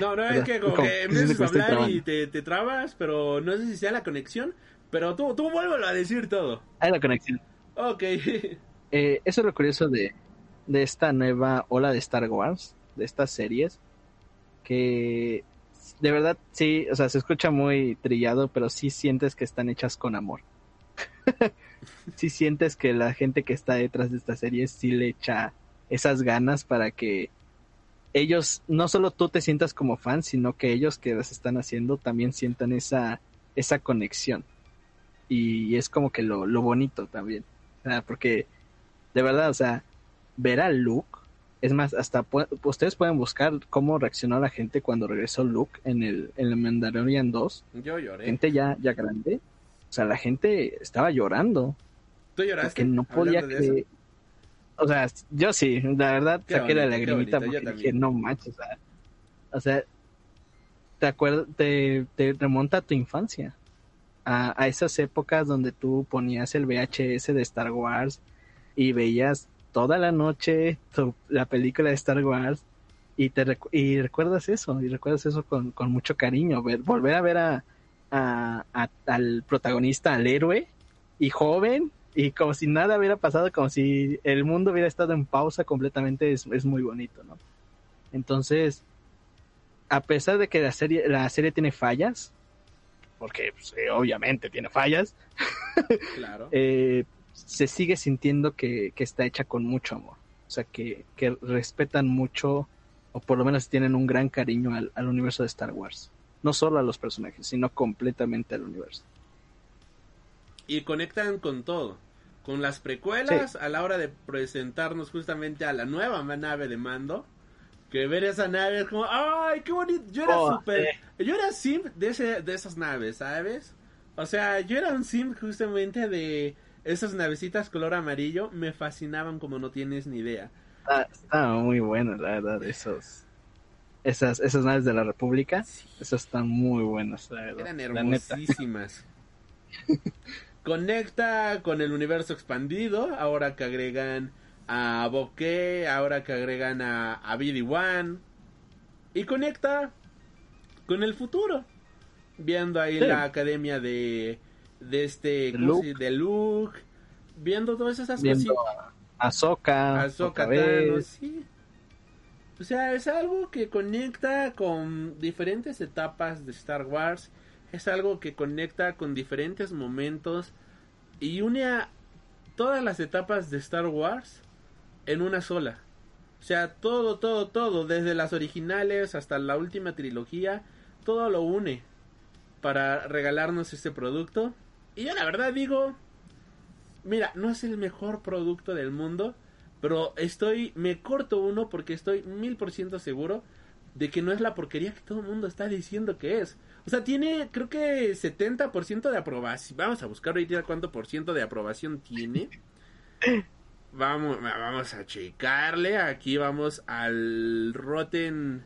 No, no, es que como ¿cómo? que empiezas a hablar y te, te trabas, pero no sé si sea la conexión. Pero tú, tú vuélvelo a decir todo. Hay la conexión. Ok. [LAUGHS] Eh, eso es lo curioso de, de esta nueva ola de Star Wars, de estas series, que de verdad sí, o sea, se escucha muy trillado, pero sí sientes que están hechas con amor. [LAUGHS] sí sientes que la gente que está detrás de estas series sí le echa esas ganas para que ellos, no solo tú te sientas como fan, sino que ellos que las están haciendo también sientan esa, esa conexión. Y es como que lo, lo bonito también. O sea, porque de verdad, o sea, ver a Luke, es más, hasta pu- ustedes pueden buscar cómo reaccionó la gente cuando regresó Luke en el, en el Mandalorian 2, Yo lloré. gente ya, ya grande, o sea, la gente estaba llorando, ¿Tú lloraste? porque no podía creer, o sea, yo sí, la verdad, Qué saqué la bonito, lagrimita bonito, porque dije, no manches, o sea, o sea, te acuerdas, te, te remonta a tu infancia, a, a esas épocas donde tú ponías el VHS de Star Wars y veías toda la noche tu- la película de Star Wars y te y recuerdas eso, y recuerdas eso con, con mucho cariño, ver, volver a ver a- a- al protagonista, al héroe, y joven, y como si nada hubiera pasado, como si el mundo hubiera estado en pausa completamente, es, es muy bonito, ¿no? Entonces, a pesar de que la serie, la serie tiene fallas, porque pues, eh, obviamente tiene fallas, [LAUGHS] Claro. eh, se sigue sintiendo que, que está hecha con mucho amor. O sea, que, que respetan mucho, o por lo menos tienen un gran cariño al, al universo de Star Wars. No solo a los personajes, sino completamente al universo. Y conectan con todo. Con las precuelas, a la hora de presentarnos justamente a la nueva nave de mando. Que ver esa nave es como, ¡ay, qué bonito! Yo era Oh, súper. eh. Yo era simp de, ese, de esas naves, ¿sabes? O sea, yo era un simp justamente de esas navecitas color amarillo. Me fascinaban como no tienes ni idea. Está muy bueno, la verdad, esos, esas, esas naves de la República. Esas están muy buenas, la verdad. Eran la [LAUGHS] hermosísimas. Conecta con el universo expandido, ahora que agregan a Bokeh, ahora que agregan a, a BD-1, y conecta con el futuro, viendo ahí Sí. la academia de, de este, De ¿cómo Luke. de Luke, viendo todas esas Viendo cositas. a Ahsoka, Tano, sí. O sea, es algo que conecta con diferentes etapas de Star Wars. Es algo que conecta con diferentes momentos y une a todas las etapas de Star Wars en una sola. O sea, todo, todo, todo, desde las originales hasta la última trilogía, todo lo une para regalarnos este producto. Y yo la verdad digo, mira, no es el mejor producto del mundo, pero estoy, me corto uno porque estoy mil por ciento seguro de que no es la porquería que todo el mundo está diciendo que es. O sea, tiene creo que 70% de aprobación. Vamos a buscar ahorita cuánto por ciento de aprobación tiene. [LAUGHS] Vamos, vamos a checarle. Aquí vamos al Rotten.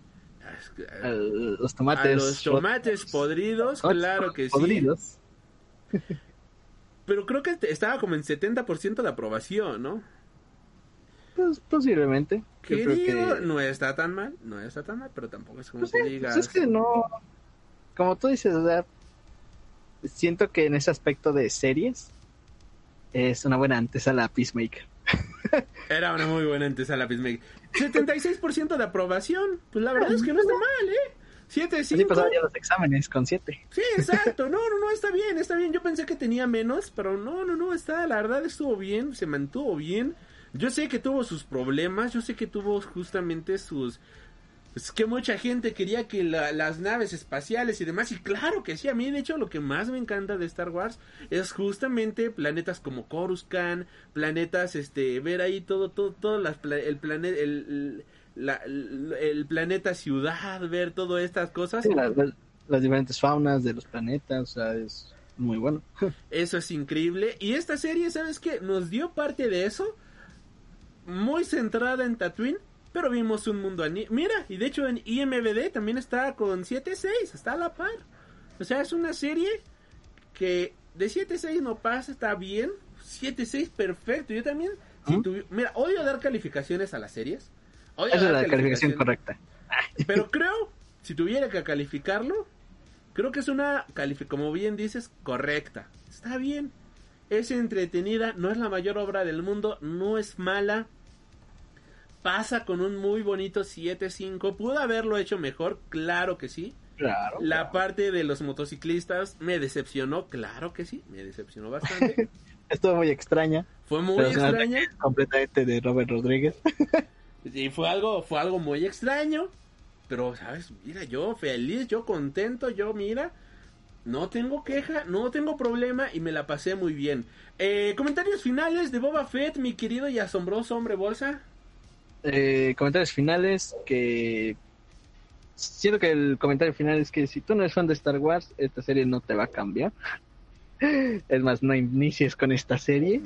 Al- los tomates. a los tomates podridos, claro que sí. podridos. [LAUGHS] Pero creo que estaba como en 70% de aprobación, ¿no? Pues, posiblemente. Que Yo creo digo, que- no está tan mal, no está tan mal, pero tampoco es como Pues, que eh, digas. pues es que no. Como tú dices, o sea, siento que en ese aspecto de series es una buena antesala a Peacemaker. [LAUGHS] Era una muy buena antesala Peacemaker. 76% de aprobación, pues la verdad es que no está mal, ¿eh? 7, Así 5. pasaban ya los exámenes con siete. Sí, exacto. No, no, no, está bien, está bien. Yo pensé que tenía menos, pero no, no, no, está, la verdad estuvo bien, se mantuvo bien. Yo sé que tuvo sus problemas, yo sé que tuvo justamente sus... Es que mucha gente quería que la- las naves espaciales y demás, y claro que sí, a mí de hecho lo que más me encanta de Star Wars es justamente planetas como Coruscant, planetas, este, ver ahí todo, todo, todo las el planeta, el, la- el, planeta ciudad, ver todas estas cosas. Sí, las, las- las diferentes faunas de los planetas, o sea, es muy bueno. [LAUGHS] Eso es increíble. Y esta serie, ¿sabes qué? Nos dio parte de eso. Muy centrada en Tatooine. Pero vimos un mundo Mira, y de hecho en IMBD también está con 7.6. Está a la par. O sea, es una serie que de 7.6 no pasa, está bien. 7.6 perfecto. Yo también. si tuvi- Mira, odio dar calificaciones a las series. Odio Esa es la calificación correcta. [LAUGHS] Pero creo, si tuviera que calificarlo, creo que es una calificación, como bien dices, correcta. Está bien. Es entretenida, no es la mayor obra del mundo, no es mala. Pasa con un muy bonito 7-5. ¿Pudo haberlo hecho mejor? Claro que sí. Claro. La parte de los motociclistas me decepcionó, claro que sí, me decepcionó bastante. [LAUGHS] Estuvo muy extraña. Fue muy extraña. completamente de Robert Rodríguez. [LAUGHS] Y fue algo, fue algo muy extraño. Pero, ¿sabes? Mira, yo feliz, yo contento, yo, mira, no tengo queja, no tengo problema y me la pasé muy bien. Eh, comentarios finales de Boba Fett, mi querido y asombroso hombre bolsa. Eh, comentarios finales que siento que el comentario final es que si tú no eres fan de Star Wars esta serie no te va a cambiar. [LAUGHS] Es más no inicies con esta serie.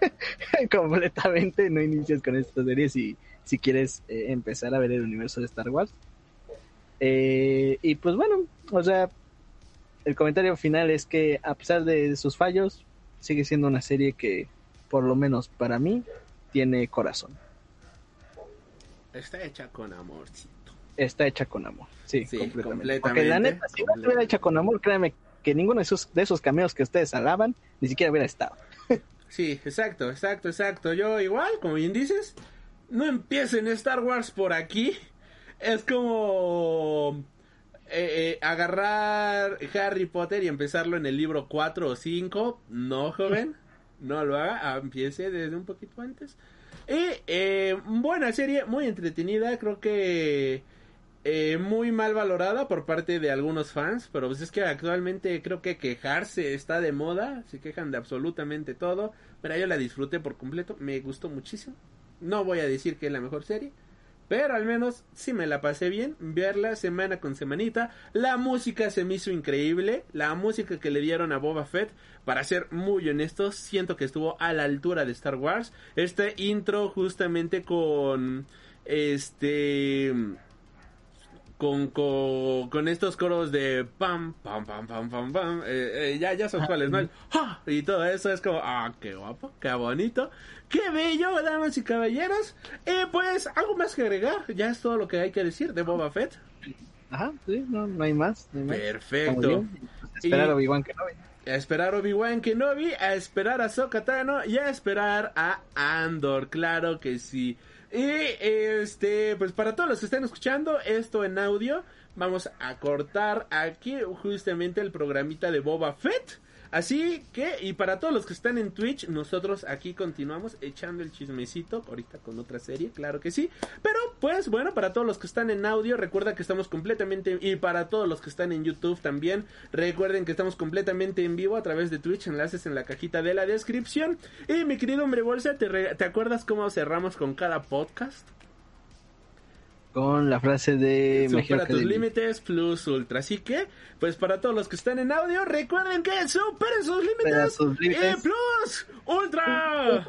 [LAUGHS] Completamente no inicies con esta serie si, si quieres eh, empezar a ver el universo de Star Wars. Eh, y pues bueno o sea el comentario final es que a pesar de sus fallos sigue siendo una serie que por lo menos para mí tiene corazón Está hecha con amorcito. está hecha con amor. Sí, Sí, completamente. completamente, Porque la neta, si no estuviera hecha con amor, créanme que ninguno de esos, de esos cameos que ustedes alaban ni siquiera hubiera estado. [LAUGHS] Sí, exacto, exacto, exacto. Yo igual, como bien dices, no empiecen Star Wars por aquí. Es como eh, eh, agarrar Harry Potter y empezarlo en el libro 4 o 5. No, joven, [LAUGHS] no lo haga, empiece desde un poquito antes. Y eh, buena serie, muy entretenida, creo que eh, muy mal valorada por parte de algunos fans, pero pues es que actualmente creo que quejarse está de moda, se quejan de absolutamente todo, pero yo la disfruté por completo, me gustó muchísimo. No voy a decir que es la mejor serie, pero al menos sí me la pasé bien, verla semana con semanita. La música se me hizo increíble, la música que le dieron a Boba Fett, para ser muy honestos, siento que estuvo a la altura de Star Wars. Este intro justamente con este con, con, con estos coros de pam, pam, pam, pam, pam, pam, eh, eh, ya, ya son cuáles, ¿no? El ¡ja! Y todo eso es como, ah, qué guapo, qué bonito, qué bello, damas y caballeros. Eh, pues, algo más que agregar, ya es todo lo que hay que decir de Boba Fett. Ajá, sí, no, no hay más. No hay más. Perfecto. Esperar a Obi-Wan Kenobi. A esperar Obi-Wan Kenobi, a esperar a Sokatano y a esperar a Andor, claro que sí. Y este, pues para todos los que están escuchando esto en audio, vamos a cortar aquí justamente el programita de Boba Fett. Así que, y para todos los que están en Twitch, nosotros aquí continuamos echando el chismecito, ahorita con otra serie, claro que sí. Pero, pues bueno, para todos los que están en audio, recuerda que estamos completamente, y para todos los que están en YouTube también, recuerden que estamos completamente en vivo a través de Twitch, enlaces en la cajita de la descripción. Y mi querido hombre bolsa, ¿te, ¿te acuerdas cómo cerramos con cada podcast? Con la frase de Supera tus límites plus ultra. Así que, pues para todos los que están en audio, recuerden que superen sus Supera límites sus límites. y plus ultra.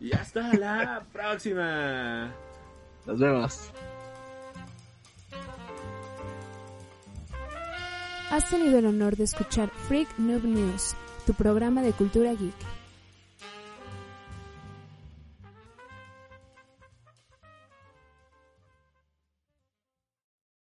Y hasta la [LAUGHS] próxima. Nos vemos. Has tenido el honor de escuchar Freak Noob News, tu programa de cultura geek.